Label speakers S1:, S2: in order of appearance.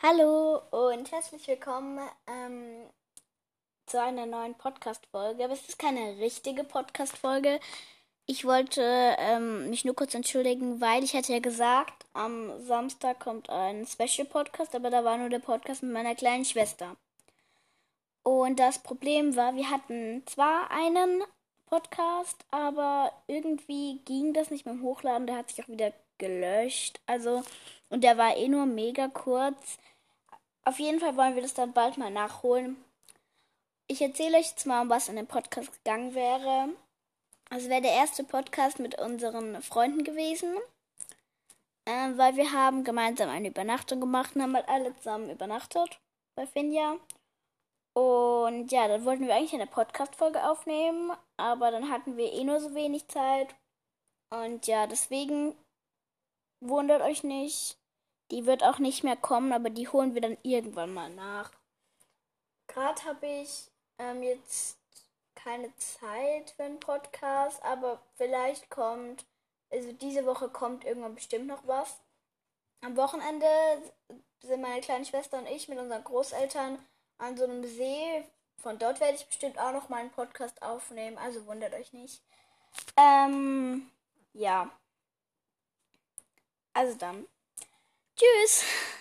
S1: Hallo und herzlich willkommen ähm, zu einer neuen Podcast-Folge. Aber es ist keine richtige Podcast-Folge. Ich wollte ähm, mich nur kurz entschuldigen, weil ich hatte ja gesagt, am Samstag kommt ein Special-Podcast, aber da war nur der Podcast mit meiner kleinen Schwester. Und das Problem war, wir hatten zwar einen Podcast, aber irgendwie ging das nicht beim Hochladen. Der hat sich auch wieder gelöscht. Also, und der war eh nur mega kurz. Auf jeden Fall wollen wir das dann bald mal nachholen. Ich erzähle euch jetzt mal, um was in dem Podcast gegangen wäre. Also wäre der erste Podcast mit unseren Freunden gewesen. Äh, weil wir haben gemeinsam eine Übernachtung gemacht und haben halt alle zusammen übernachtet bei Finja. Und ja, dann wollten wir eigentlich eine Podcast-Folge aufnehmen, aber dann hatten wir eh nur so wenig Zeit. Und ja, deswegen wundert euch nicht. Die wird auch nicht mehr kommen, aber die holen wir dann irgendwann mal nach. Gerade habe ich ähm, jetzt keine Zeit für einen Podcast, aber vielleicht kommt, also diese Woche kommt irgendwann bestimmt noch was. Am Wochenende sind meine kleine Schwester und ich mit unseren Großeltern an so einem See. Von dort werde ich bestimmt auch noch mal einen Podcast aufnehmen, also wundert euch nicht. Ähm, ja. Also dann. Tschüss.